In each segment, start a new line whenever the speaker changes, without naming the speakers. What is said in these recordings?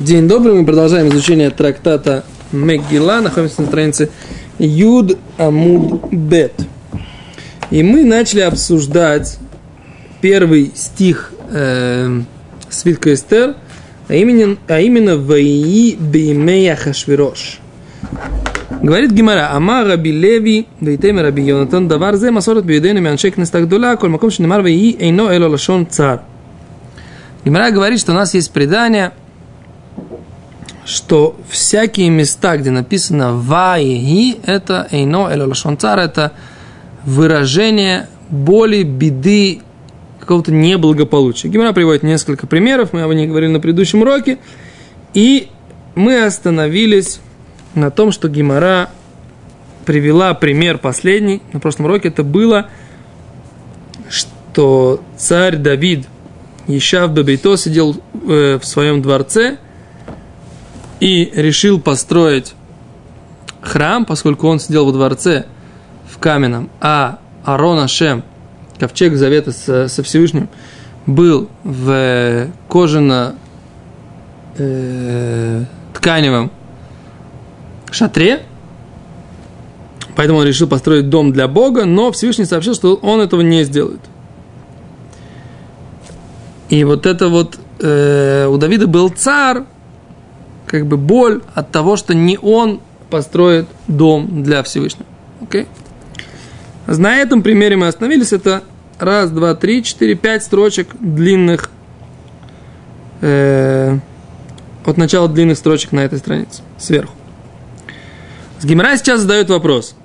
День добрый, мы продолжаем изучение трактата Мегила, находимся на странице Юд Амуд Бет. И мы начали обсуждать первый стих э, свитка Эстер, а именно, а именно «Ваии беймея хашвирош». Говорит Гимара, Ама Раби Леви, Вейтем Раби Йонатан, Давар зе масорет биюдейну мяншек нестагдула, коль маком шинемар ваии эйно эло лашон цар. Гимара говорит, что у нас есть предание – что всякие места, где написано «ваиги», это «эйно эло цар», это выражение боли, беды, какого-то неблагополучия. Гимара приводит несколько примеров, мы об них говорили на предыдущем уроке, и мы остановились на том, что Гимара привела пример последний, на прошлом уроке это было, что царь Давид, Ишав Бабейто, сидел э, в своем дворце – и решил построить храм, поскольку он сидел во дворце в каменном, а Арон Ашем, ковчег завета со, со Всевышним, был в кожано э, тканевом шатре, поэтому он решил построить дом для Бога, но Всевышний сообщил, что он этого не сделает. И вот это вот э, у Давида был царь, как бы боль от того, что не он построит дом для Всевышнего. Окей? Okay? На этом примере мы остановились. Это раз, два, три, четыре, пять строчек длинных э, от начала длинных строчек на этой странице сверху. С Гимара сейчас задает вопрос.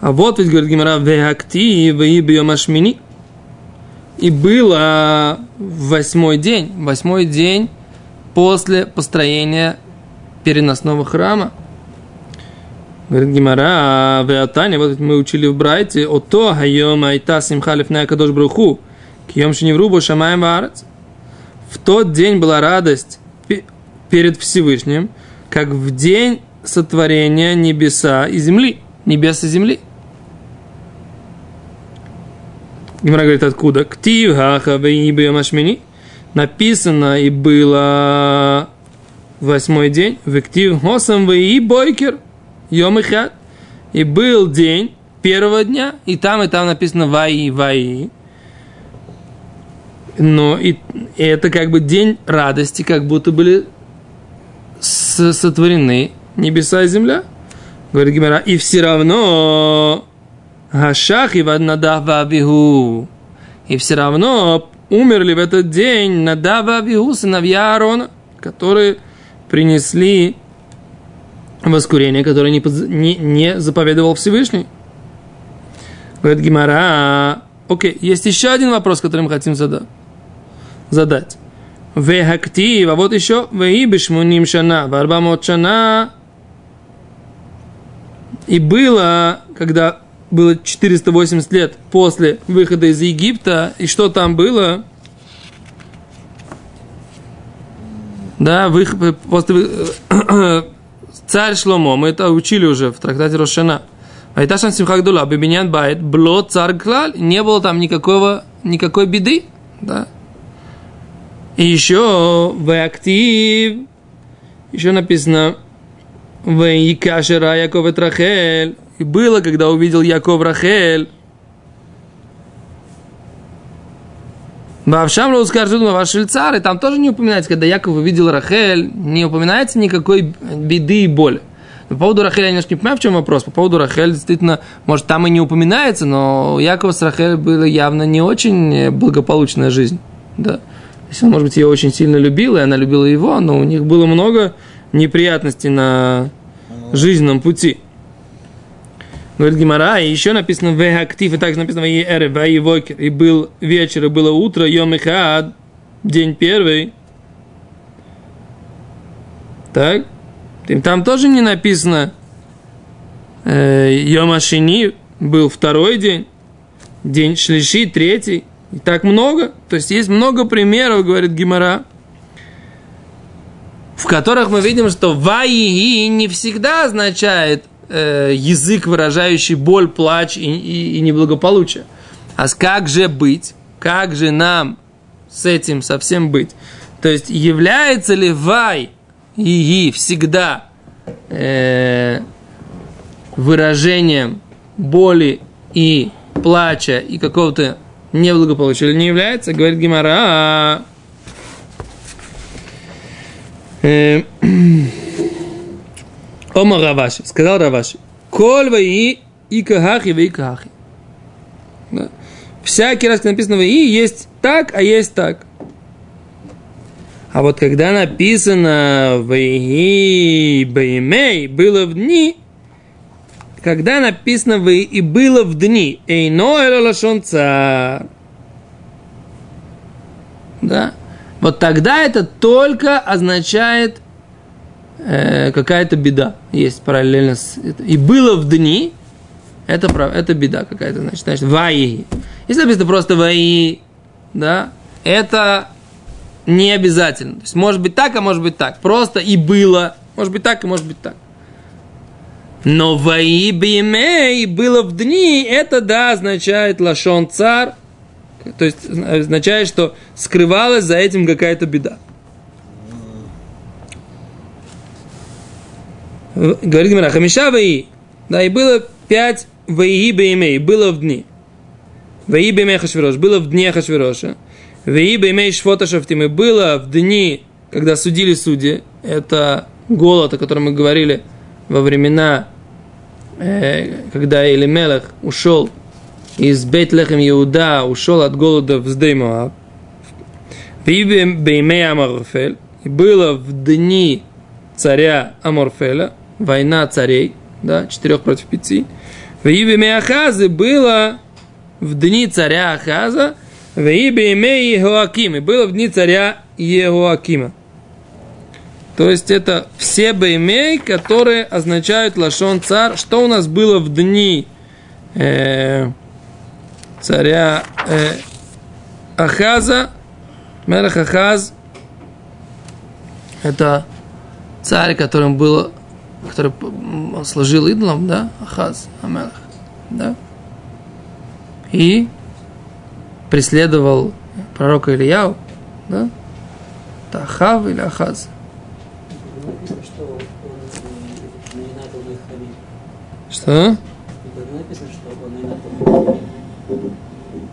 А вот ведь, говорит Гимара, веакти и И было восьмой день. Восьмой день после построения переносного храма. Говорит Гимара, а Веатане, вот мы учили в Брайте, о то хайом айта симхалиф кадош бруху, кием шиневрубу шамаем варец. В тот день была радость перед Всевышним, как в день сотворения небеса и земли. Небес и земли. Гимара говорит, откуда? Ктив хаха вейбе машмини написано и было восьмой день, вектив хосам и бойкер, йом и был день первого дня, и там, и там написано ваи, ваи. Но и, и это как бы день радости, как будто были сотворены небеса и земля. Говорит Гимара, и все равно Гашах и Ваднадав И все равно умерли в этот день Надава Авиу, сыновья Аарона, которые принесли воскурение, которое не, не, не заповедовал Всевышний. Говорит Гимара, окей, есть еще один вопрос, который мы хотим задать. задать. Вехактив, а вот еще Веибишмуним шана, Варбамот шана. И было, когда было 480 лет после выхода из Египта, и что там было? Да, выход, после, царь Шломо, мы это учили уже в трактате Рошана. Айташан Симхагдула, Бибинян Байт, Бло царь Клаль, не было там никакого, никакой беды, да. И еще в актив, еще написано, в Икашера Яков Трахель, и было, когда увидел Яков Рахель. Бавшам скажет, ваш шельцар, и там тоже не упоминается, когда Яков увидел Рахель, не упоминается никакой беды и боли. по поводу Рахеля я немножко не понимаю, в чем вопрос. По поводу Рахель, действительно, может, там и не упоминается, но у Якова с Рахель была явно не очень благополучная жизнь. Да. Есть он, может быть, ее очень сильно любил, и она любила его, но у них было много неприятностей на жизненном пути. Говорит Гимара, и еще написано в актив, и также написано в эре, в вокер, и был вечер, и было утро, йом хад, день первый. Так? Там тоже не написано э, йом ашини, был второй день, день шлиши, третий. И так много. То есть есть много примеров, говорит Гимара, в которых мы видим, что ваи не всегда означает э, язык, выражающий боль, плач и, и, и неблагополучие. А как же быть? Как же нам с этим совсем быть? То есть, является ли вай и всегда э, выражением боли и плача и какого-то неблагополучия или не является, говорит Гимара. Э, Ома Раваши, сказал Раваши, Коль и и кахахи, и кахахи. Да. Всякий раз, когда написано и есть так, а есть так. А вот когда написано «Вейги беймей» было в дни, когда написано «Вы» и было в дни, «Эйно элалашон цар». Да? Вот тогда это только означает э, какая-то беда. Есть параллельно с... И было в дни, это, это беда какая-то, значит, значит, ваи. Если написано просто ваи, да, это не обязательно. То есть может быть так, а может быть так. Просто и было. Может быть так, и может быть так. Но ваи бимей было в дни, это да, означает лашон цар. То есть означает, что скрывалась за этим какая-то беда. Говорит Гимара, хамиша ваи. Да, и было пять ваи бимей, было в дни. Ваи бимей хашвирош, было в дне хашвироша. Веиба имеешь фотошафтим, и было в дни, когда судили судьи, это голод, о котором мы говорили во времена, э, когда Элимелах ушел из Бейтлехем Иуда, ушел от голода в Сдеймоаб. Веиба беймей Аморфель, и было в дни царя Аморфеля, война царей, да, четырех против пяти. В имя Ахазы было в дни царя Ахаза Веибе имей Егоаким. И было в дни царя Егоакима. То есть это все беймей, которые означают лашон цар. Что у нас было в дни э, царя э, Ахаза? Мелах Ахаз. Это царь, которым был, который служил идолом, да? Ахаз, Амелах, да? И преследовал пророка Ильяу, да? Это Ахав или Ахаз? Что?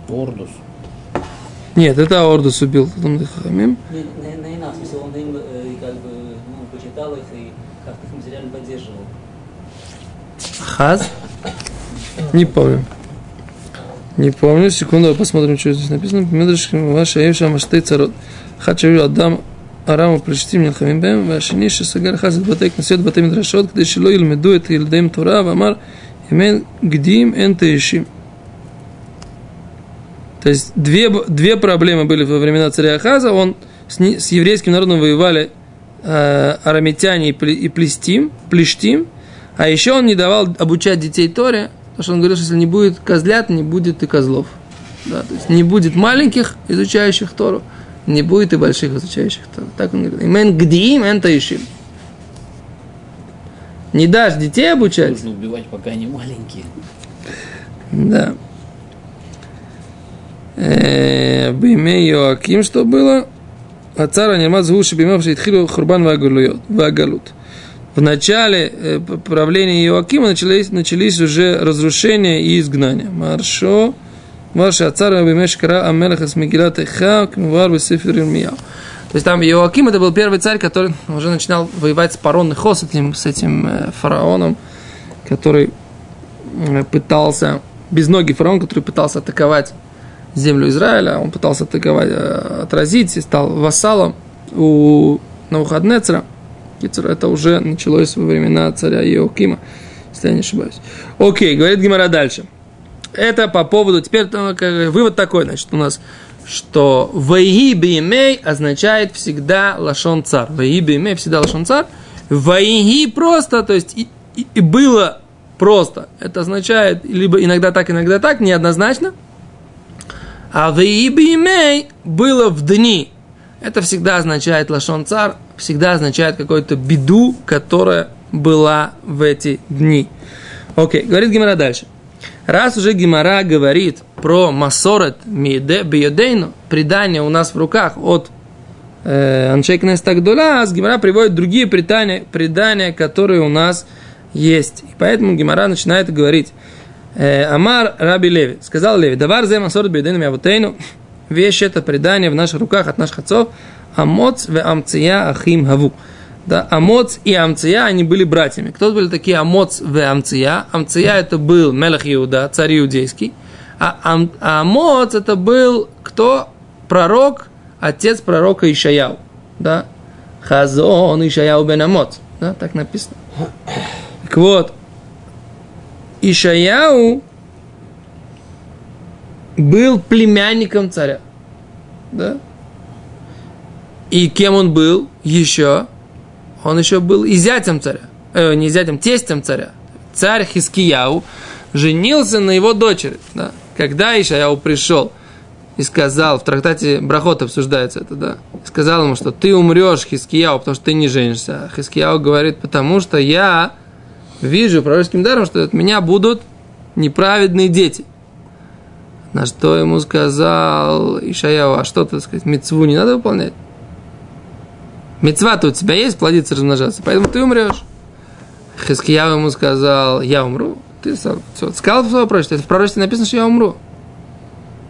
Ордус.
Нет, это Ордус убил Талмуд Хахамим.
Не, не, не, в смысле, он им э, как бы ну, почитал их и как-то их материально поддерживал.
Хаз? Не помню. Не помню. Секунду, посмотрим, что здесь написано. Медриш ваша Евша Машты Царот. Хачавю Адам Араму Плештим Нилхамим Бем, Вашини Шесагар Хаз Батек Насет Батем Драшот, где Шило Ильмеду это Ильдем Тура, Вамар Имен Гдим Эн То есть две, две проблемы были во времена царя Ахаза. Он с, с еврейским народом воевали э, арамитяне и, пле, и плештим, а еще он не давал обучать детей Торе, Потому что он говорил, что если не будет козлят, не будет и козлов. Да, то есть не будет маленьких, изучающих Тору, не будет и больших изучающих Тору. Так он говорит. Имен гдиим, эн таишим. Не дашь детей обучать.
Нужно убивать, пока они маленькие.
Да. Бейме Йоаким, что было? А Анимат Звуши Беймев Шейтхилу Хурбан Вагалут в начале э, правления Иоакима начались, начались уже разрушения и изгнания. Маршо, Марша Ацара Бемешкара Амелаха с Мегилат Эха, Кмвар Бесефер То есть там Иоаким это был первый царь, который уже начинал воевать с Парон Хо, с этим, с этим э, фараоном, который э, пытался, безногий фараон, который пытался атаковать землю Израиля, он пытался атаковать, отразить, и стал вассалом у Навуходнецера – это уже началось во времена царя Иокима, если я не ошибаюсь. Окей, говорит Гимара дальше. Это по поводу, теперь вывод такой, значит, у нас, что «Ваиги бимей» означает всегда лашон цар. «Ваиги бимей» всегда лашон цар. «Ваиги» просто, то есть и, и, и было просто. Это означает либо иногда так, иногда так, неоднозначно. А «Ваиги бимей» было в дни. Это всегда означает лашон цар, всегда означает какую-то беду, которая была в эти дни. Окей, говорит Гимара дальше. Раз уже Гимара говорит про масорет биодейну, предание у нас в руках от э, Аншейкнес Тагдула, а с Гимара приводит другие предания, предания, которые у нас есть. И поэтому Гимара начинает говорить, э, Амар Раби Леви, сказал Леви, давар зе масорт бейденами авутейну, вещь это предание в наших руках от наших отцов, амоц ве амция ахим хаву. Да, Амоц и Амция, они были братьями. Кто были такие Амоц в Амция? Амция это был Мелах Иуда, царь иудейский. А, Ам, а Амоц это был кто? Пророк, отец пророка Ишаяу. Да? Хазон Ишаяу бен Амоц. Да, так написано. Так вот, Ишаяу был племянником царя. Да? И кем он был еще? Он еще был и зятем царя. Э, не зятем, тестем царя. Царь Хискияу женился на его дочери. Да? Когда Ишаяу пришел и сказал, в трактате Брахот обсуждается это, да, сказал ему, что ты умрешь, Хискияу, потому что ты не женишься. А Хискияу говорит, потому что я вижу пророческим даром, что от меня будут неправедные дети. На что ему сказал Ишаяу, а что, так сказать, мецву не надо выполнять? Мецва-то у тебя есть, плодиться, размножаться, поэтому ты умрешь. Хискияу ему сказал, я умру. Ты сам, все, сказал в своем пророчестве, в пророчестве написано, что я умру.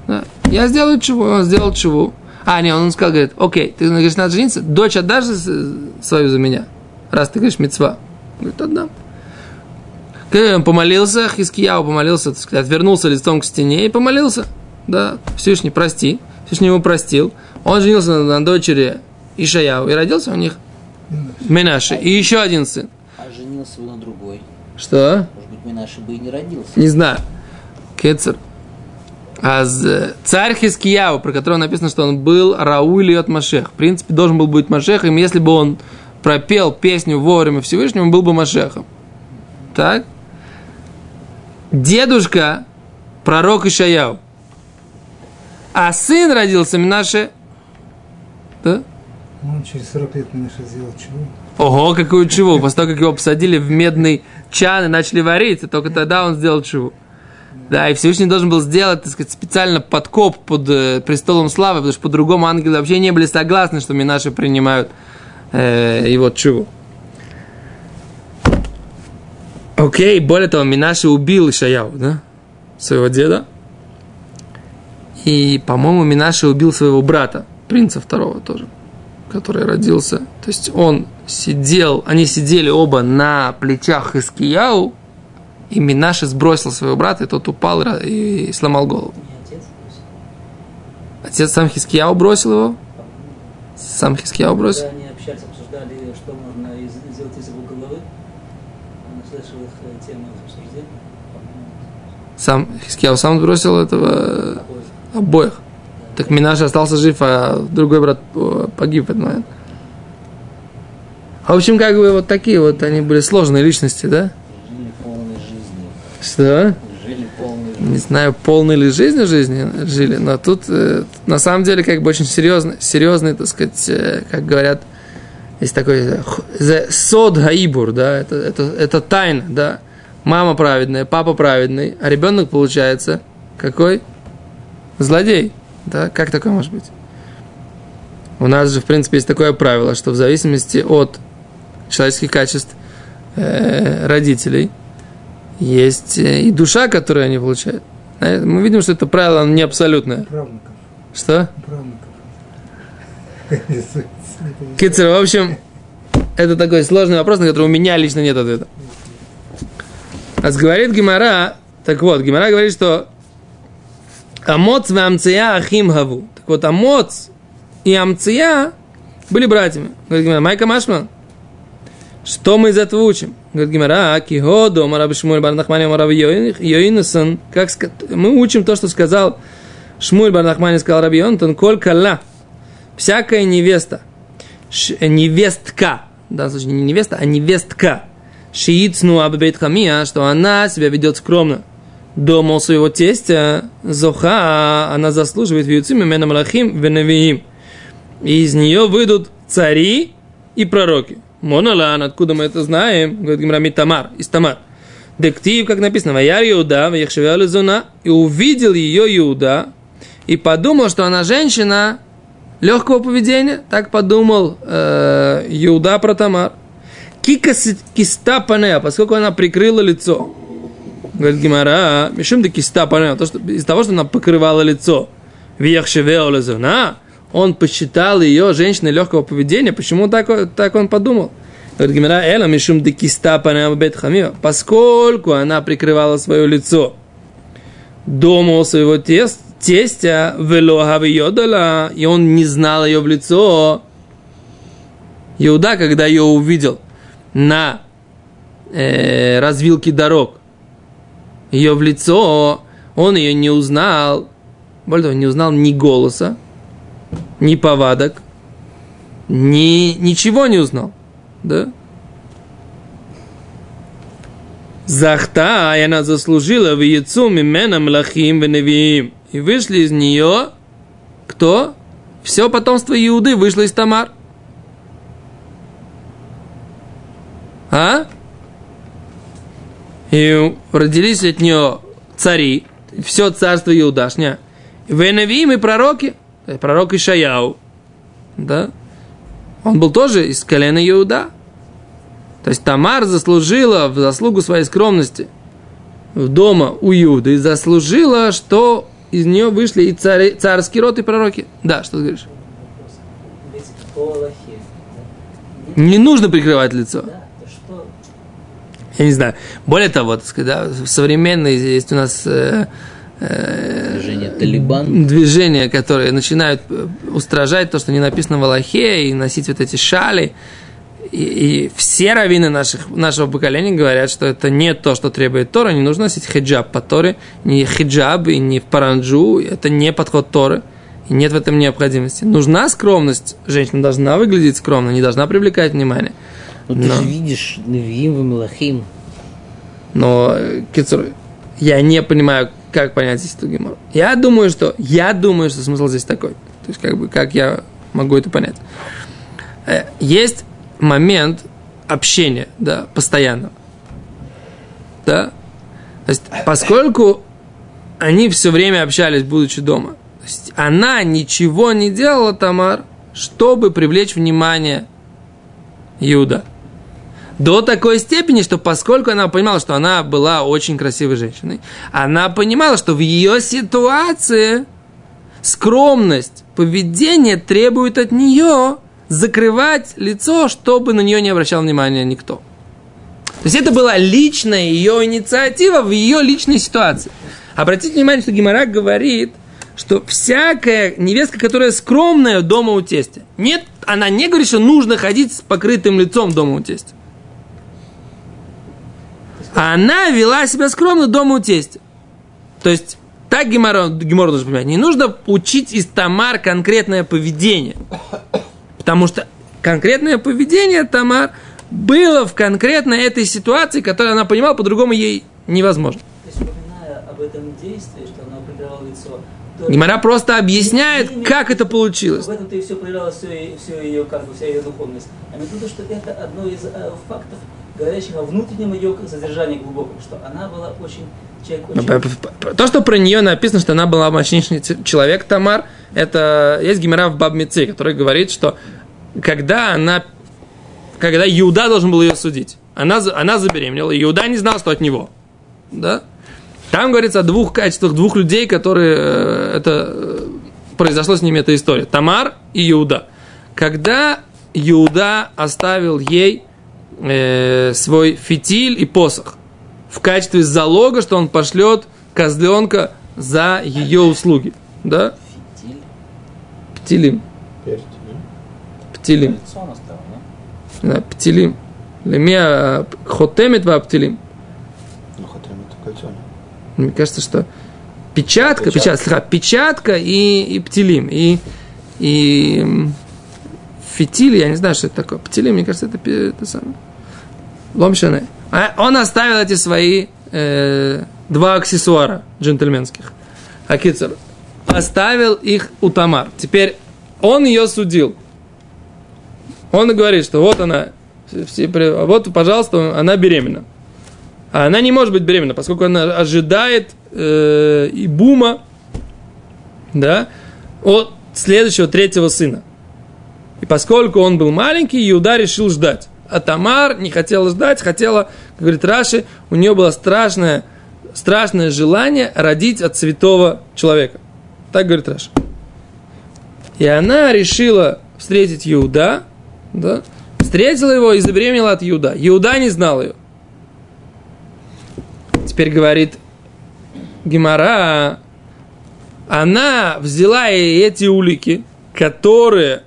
Да. Я сделаю чего, он сделал чего. А, не, он сказал, говорит, окей, ты говоришь, надо жениться, дочь отдашь свою за меня, раз ты говоришь мецва. Говорит, отдам. Когда он помолился, Хискияу помолился, так сказать, отвернулся лицом к стене и помолился. Да, Всевышний, прости. Всевышний его простил. Он женился на, на дочери Ишаяу, и родился у них Менаши. И еще один сын.
А женился на другой.
Что?
Может быть, Минаши бы и не родился.
Не знаю. Кецер. А царь Хискияу, про которого написано, что он был Рауль от Машех. В принципе, должен был быть Машехом, если бы он пропел песню вовремя Всевышнему, он был бы Машехом. Так? Дедушка пророк Ишаяу. А сын родился Минаше. Да?
Он через 40 лет Минаша сделал чего?
Ого, какую чего? После того, как его посадили в медный чан и начали варить, только тогда он сделал чего. Да, и Всевышний должен был сделать, так сказать, специально подкоп под э, престолом славы, потому что по-другому ангелы вообще не были согласны, что Минаши принимают э, его чуву. Окей, более того, Минаши убил Ишаяу, да, своего деда. И, по-моему, Минаши убил своего брата, принца второго тоже, который родился. То есть он сидел, они сидели оба на плечах Искияу, и Минаши сбросил своего брата, и тот упал и и сломал голову.
Отец,
сам Хискияу бросил его? Сам Хискияу бросил?
Когда они общались, обсуждали, что можно из- сделать из его головы, он услышал их э, тему обсуждения,
Сам Хискияу сам сбросил этого
такой.
обоих. Так Минаш остался жив, а другой брат э, погиб в этот момент. В общем, как бы вот такие вот они были сложные личности, да?
Жили полной жизнью.
Что?
Жили полной жизнью.
Не знаю, полной ли жизнью жизни жили, но тут э, на самом деле как бы очень серьезный, серьезный, так сказать, э, как говорят, есть такой э, сод гаибур, да, это, это, это тайна, да. Мама праведная, папа праведный, а ребенок получается какой? Злодей, да, как такое может быть? У нас же, в принципе, есть такое правило, что в зависимости от человеческих качеств э, родителей есть э, и душа, которую они получают. Знаете, Мы видим, что это правило не абсолютное.
Правнуков.
Что?
Правнуков.
Кицер, в общем, это такой сложный вопрос, на который у меня лично нет ответа. А говорит Гимара, так вот, Гимара говорит, что Амоц в Амция Ахим Хаву. Так вот, Амоц и Амция были братьями. Говорит Гимара, Майка Машман, что мы из этого учим? Говорит Гимара, Киходо, Мараб Шмуль Барнахмани, Мараб Йоинесон. Как мы учим то, что сказал Шмуль Барнахмани, сказал Раби Йонтон, Коль Калла, всякая невеста, ш- невестка, в данном случае не невеста, а невестка, шиицну аббейт хамия, что она себя ведет скромно, дома своего тестя, зоха, она заслуживает вьюцим имена малахим венавиим. И из нее выйдут цари и пророки. Монолан, откуда мы это знаем? Говорит Гимрами Тамар, из Тамар. Дектив, как написано, Ваяр Иуда, Ваяхшевя зона, и увидел ее Иуда, и подумал, что она женщина легкого поведения, так подумал э, Иуда про Тамар. Кика с- киста панеа, поскольку она прикрыла лицо. Говорит Гимара, мишум де киста панеа, то, что, из того, что она покрывала лицо. Вех шевео лезуна, он посчитал ее женщиной легкого поведения. Почему так, так он подумал? Говорит Гимара, эла мишум де киста бет хамива, поскольку она прикрывала свое лицо дома у своего тест, тестя, вело йодала, и он не знал ее в лицо. Иуда, когда ее увидел на э, развилке дорог, ее в лицо, он ее не узнал. Более того, не узнал ни голоса, ни повадок, ни, ничего не узнал. Да? Захта, и она заслужила в яйцу мимена млахим веневиим. И вышли из нее кто? Все потомство Иуды вышло из Тамар. А? И родились от нее цари, все царство Иудашня. Веневиим и пророки, есть пророк Ишаяу. Да? Он был тоже из колена Иуда. То есть Тамар заслужила в заслугу своей скромности в дома у Иуды, заслужила, что из нее вышли и цари, царский род, и пророки. Да, что ты говоришь? Не нужно прикрывать лицо.
да,
Я не знаю. Более того, так сказать, да, в современной есть у нас э, э,
Движение Талибан.
движения, которые начинают э, устражать то, что не написано в Аллахе, и носить вот эти шали. И, и все раввины наших, нашего поколения говорят, что это не то, что требует Тора, не нужно носить хиджаб по Торе, не хиджаб и не в паранджу, это не подход Торы, и нет в этом необходимости. Нужна скромность, женщина должна выглядеть скромно, не должна привлекать внимание.
Ну ты
Но.
же видишь Невиим и Мелахим.
Но, Кицур, я не понимаю, как понять здесь эту геморру. Я думаю, что, я думаю, что смысл здесь такой. То есть, как бы, как я могу это понять. Э, Есть момент общения, да, постоянного. Да? То есть, поскольку они все время общались, будучи дома, то есть, она ничего не делала, Тамар, чтобы привлечь внимание Иуда. До такой степени, что поскольку она понимала, что она была очень красивой женщиной, она понимала, что в ее ситуации скромность, поведение требует от нее закрывать лицо, чтобы на нее не обращал внимания никто. То есть это была личная ее инициатива в ее личной ситуации. Обратите внимание, что Гимарак говорит, что всякая невестка, которая скромная дома у тестя, нет, она не говорит, что нужно ходить с покрытым лицом дома у тестя. А она вела себя скромно дома у тестя. То есть, так Гемора, Гемора должен понимать, не нужно учить из Тамар конкретное поведение. Потому что конкретное поведение Тамар было в конкретно этой ситуации, которую она понимала, по-другому ей невозможно.
То есть, об этом действии, что она прикрывала лицо, то
Гемора просто объясняет, как это получилось.
В этом-то и все проявлялось, все, все ее, как бы, вся ее духовность. А мне кажется, что это одно из э, фактов, говорящих о внутреннем ее содержании глубоком, что она была очень человек очень...
То, что про нее написано, что она была мощнейший человек, Тамар, это есть Гимера в Бабмице, который говорит, что когда она, когда Иуда должен был ее судить, она, она забеременела, и Иуда не знал, что от него. Да? Там говорится о двух качествах двух людей, которые э, это э, произошло с ними эта история. Тамар и Иуда. Когда Иуда оставил ей э, свой фитиль и посох в качестве залога, что он пошлет козленка за ее услуги. Да?
Фитиль.
Птилим. Птилим.
Да?
Птилим. Лемия хотемет ва птилим.
Ну, это кольцо.
Мне кажется, что печатка,
Печатка.
печатка, слегка, печатка и, и птилим. И, и фитиль, я не знаю, что это такое. Птилим, мне кажется, это, это самое. Ломшане. А он оставил эти свои э, два аксессуара джентльменских. Акицер. Оставил их у Тамар. Теперь он ее судил. Он говорит, что вот она, вот, пожалуйста, она беременна. А она не может быть беременна, поскольку она ожидает э, бума, да, от следующего третьего сына. И поскольку он был маленький, Иуда решил ждать. А Тамар не хотела ждать, хотела, как говорит Раши, у нее было страшное, страшное желание родить от святого человека. Так говорит Раши. И она решила встретить Иуда, да, встретила его и забеременела от Иуда. Иуда не знал ее. Теперь говорит Гемора, она взяла и эти улики, которые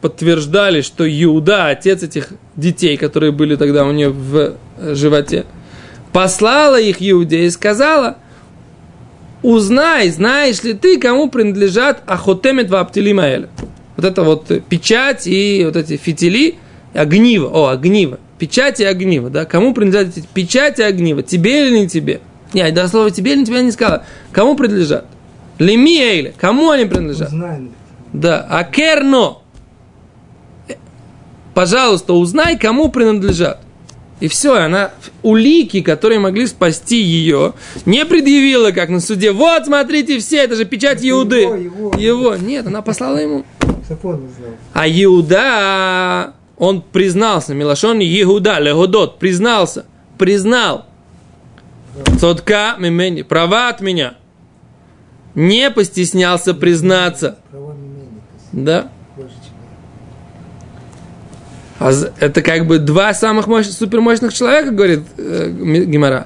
подтверждали, что Иуда, отец этих детей, которые были тогда у нее в животе, послала их Иуде и сказала, узнай, знаешь ли ты, кому принадлежат Ахотемет Ваптилимаэля. Вот это вот печать и вот эти фитили, огниво, о, огниво, печать и огниво, да, кому принадлежат эти печать и огниво, тебе или не тебе? Не, до слова тебе или не тебе не сказала. Кому принадлежат? Леми кому они принадлежат?
Знаем.
Да, а керно. Пожалуйста, узнай, кому принадлежат. И все, она улики, которые могли спасти ее, не предъявила, как на суде. Вот, смотрите, все, это же печать
Это
Иуды.
его, его,
Его. Нет, она послала ему. А Иуда, он признался, Милашон Иуда, Легодот, признался, признал. Цотка мимени, права от меня. Не постеснялся признаться. Да?
Больше, чем
А з- это как бы два самых мощных, супермощных человека, говорит э.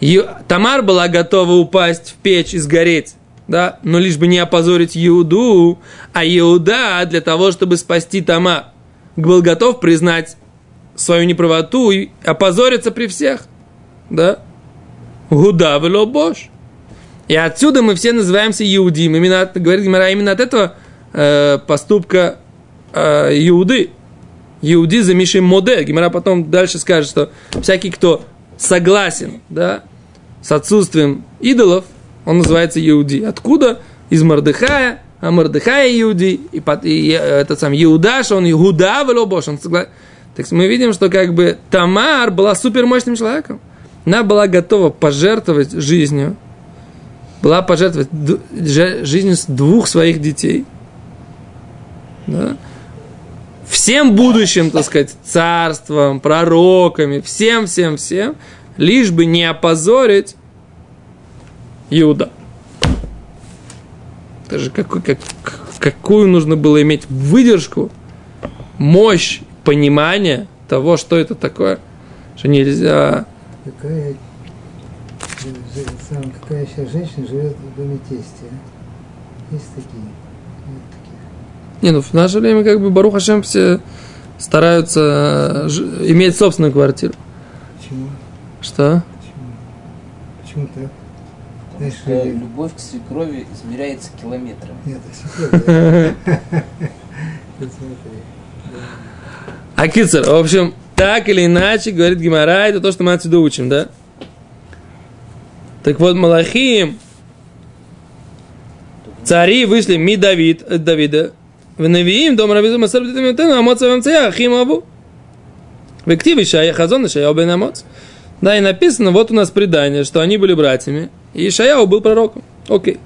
Ю- Тамар была готова упасть в печь и сгореть, да, но лишь бы не опозорить Иуду, а Иуда для того, чтобы спасти Тамар, был готов признать свою неправоту и опозориться при всех, да. Гуда бош. И отсюда мы все называемся Иудим. Именно, говорит Гемара, именно от этого э, поступка э, Иуды. Иуди за Мишей Моде. Гимара потом дальше скажет, что всякий, кто согласен да, с отсутствием идолов, он называется Иуди. Откуда? Из Мордыхая, а Мордыхая Иуди, и, под- и э, этот сам Иудаш, он Иуда Велобош, он согла- Так мы видим, что как бы Тамар была супермощным человеком. Она была готова пожертвовать жизнью, была пожертвовать жизнью двух своих детей. Да? Всем будущим, так сказать, царством, пророками, всем, всем, всем, лишь бы не опозорить Иуда. Это же какой, как, какую нужно было иметь выдержку, мощь, понимание того, что это такое, что нельзя...
Какая, какая сейчас женщина живет в доме тестя? а? Есть такие?
Не, ну в наше время как бы Барух Хашем все стараются э, ж- иметь собственную квартиру.
Почему?
Что?
Почему? Почему так? Знаешь,
Что
э,
любовь к свекрови измеряется километрами.
Нет.
А кицер, в общем, так или иначе, говорит Гимара, это то, что мы отсюда учим, да? Так вот, Малахим, цари вышли ми Давид, от Давида, в Навиим, дом Равизу Масар Бдитамитену, Амоц Авамцея, Ахим Абу. В Активе Шая Хазон, Шая Бен Амоц. Да, и написано, вот у нас предание, что они были братьями, и Шаяу был пророком. Окей.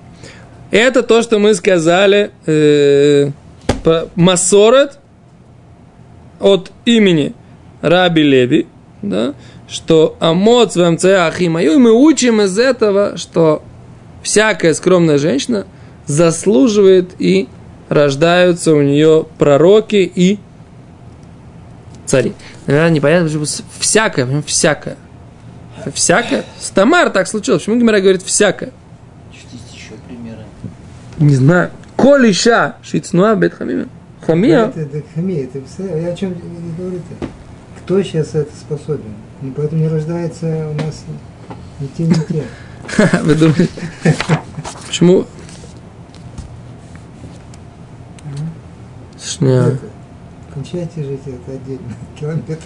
Это то, что мы сказали, э, про Масорет, от имени Раби Леви, да, что Амоц в МЦ Ахимаю, и мы учим из этого, что всякая скромная женщина заслуживает и рождаются у нее пророки и цари. Наверное, непонятно, почему всякое, почему всякое. Всякое. С Тамар так случилось. Почему Гимара говорит всякое?
Что есть еще примеры?
Не знаю. Коль иша шицнуа бет хамима. Хамия.
Это, это хамия, это я о чем говорю-то? Кто сейчас это способен? Ну, поэтому не рождается у нас ни те, ни те.
Вы думаете? Почему?
Это, Кончайте жить это отдельно. Километры.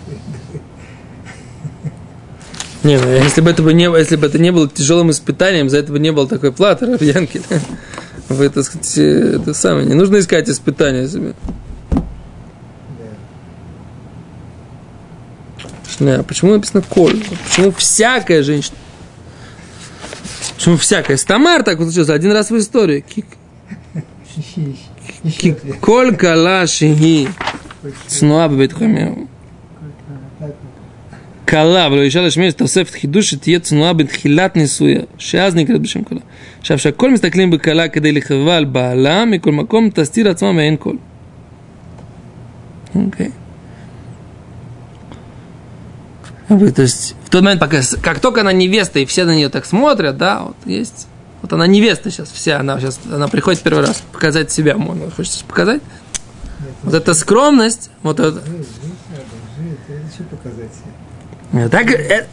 не, ну, если бы это бы не, если бы это не было тяжелым испытанием, за это бы не было такой платы, Равьянки. Вы, так сказать, это самое, не нужно искать испытания себе.
Да.
Не, а почему написано коль? Почему всякая женщина? Почему всякая? С Тамар так вот случилось один раз в истории. Ки- כי כל כלה שהיא צנועה בבית חמיהו, כלה ולא אישה לשמיש תוספת חידוש שתהיה צנועה בתחילת נישואיה, שאז נקראת בשם כלה. עכשיו, שהכל מסתכלים בכלה כדי לכבבה על בעלה, מכל מקום תסתיר עצמה מעין כל. Окей. То есть в тот момент, пока, как только она невеста, и все на нее так смотрят, да, вот есть. вот она невеста сейчас вся, она сейчас, она приходит первый раз показать себя, можно, хочется показать. Вот эта скромность, вот это, так, э,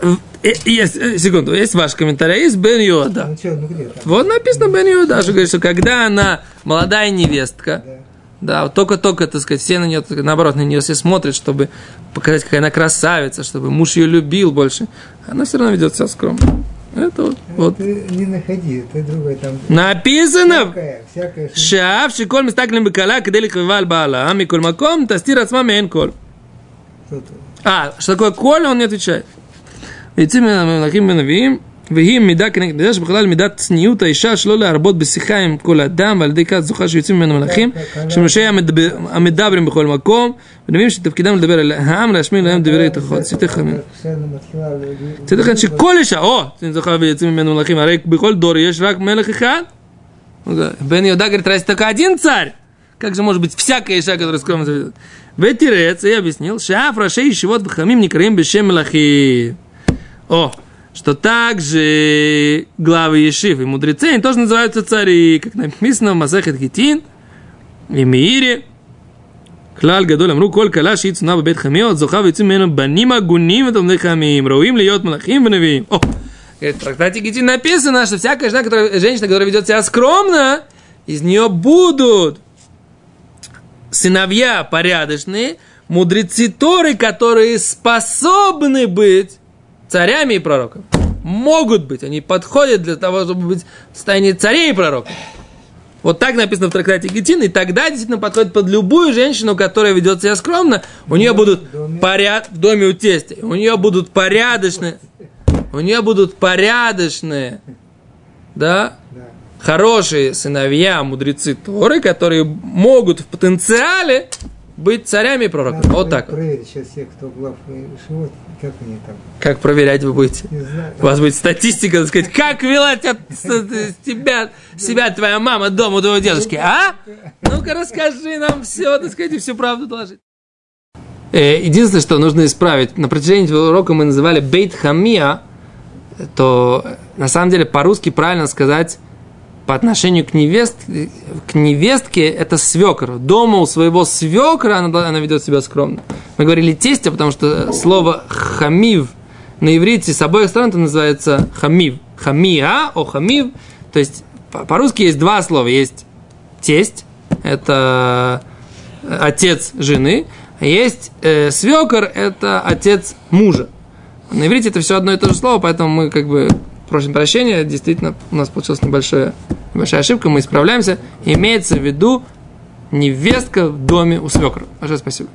э, есть, э, секунду, есть ваш комментарий, есть Бен Йода.
Ну ну?
Вот написано Бен Йода, что говорит, что когда она молодая невестка,
Да.
Да, вот только-только, так сказать, все на нее, наоборот, на нее все смотрят, чтобы показать, какая она красавица, чтобы муж ее любил больше. Она все равно ведет себя скромно. Это вот.
Ты не находи, ты другой там.
Написано. Шаав, шиколь, мистаклим бекала, кдели хвиваль баала. Ами коль маком, тастир ацма мейн
коль.
А, что такое коль, он не отвечает. Идти э, мы на мы Бенавиим, והיא מידה כנגד מידה שבכלל מידת צניעות האישה שלא להרבות בשיחה עם כל אדם ועל ידי כך זוכה שיוצאים ממנו מלאכים שמשה המדברים בכל מקום ונביאים שתפקידם לדבר אל העם להשמיע להם דברי תחות צאתי חמים
совершенно מתחילה...
צאתי לכם שכל אישה, או, זוכה ויוצאים ממנו מלאכים הרי בכל דור יש רק מלך אחד בן יהודה говорит, раз только один царь как же может быть всякая иша, которая скромно заведет? Ветерец, я объяснил, шаф рашей щевот вхамим не краим бешем мелахи. О, что также главы Ешив и мудрецы, они тоже называются цари, как написано в Масахет Гитин и Мире. Клал гадолем ру кол калаш яйцу на бет хамиот, зоха вейцу мену баним агуним и томны хамиим, рауим льет малахим ванавиим. О, в трактате Гитин написано, что всякая жена, которая, женщина, которая ведет себя скромно, из нее будут сыновья порядочные, мудрецы Торы, которые способны быть царями и пророками. Могут быть, они подходят для того, чтобы быть в состоянии царей и пророков. Вот так написано в трактате Гетин, и тогда действительно подходит под любую женщину, которая ведет себя скромно. У нее будут поряд в доме у тестя, у нее будут порядочные, у нее будут порядочные, да,
Да.
хорошие сыновья, мудрецы Торы, которые могут в потенциале быть царями и пророками.
Надо
Вот так.
Проверить сейчас всех, кто глав живот, как они там.
Как проверять вы будете?
Не знаю.
У вас будет статистика, так сказать, как вела тебя, с- тебя, себя твоя мама дома у твоего дедушки, а? Ну-ка расскажи нам все, так сказать, и всю правду доложи. Э, Единственное, что нужно исправить, на протяжении этого урока мы называли бейт хамия, то э, на самом деле по-русски правильно сказать по отношению к, невест, к невестке это свекр. Дома у своего свекра она, она ведет себя скромно. Мы говорили тестя, потому что слово хамив на иврите с обоих сторон это называется хамив. Хамия, о хамив. То есть по- по-русски есть два слова. Есть тесть, это э, отец жены, а есть э, свекор, это отец мужа. На иврите это все одно и то же слово, поэтому мы как бы просим прощения, действительно у нас получилась небольшая, небольшая ошибка, мы исправляемся. Имеется в виду невестка в доме у свекра. Большое спасибо.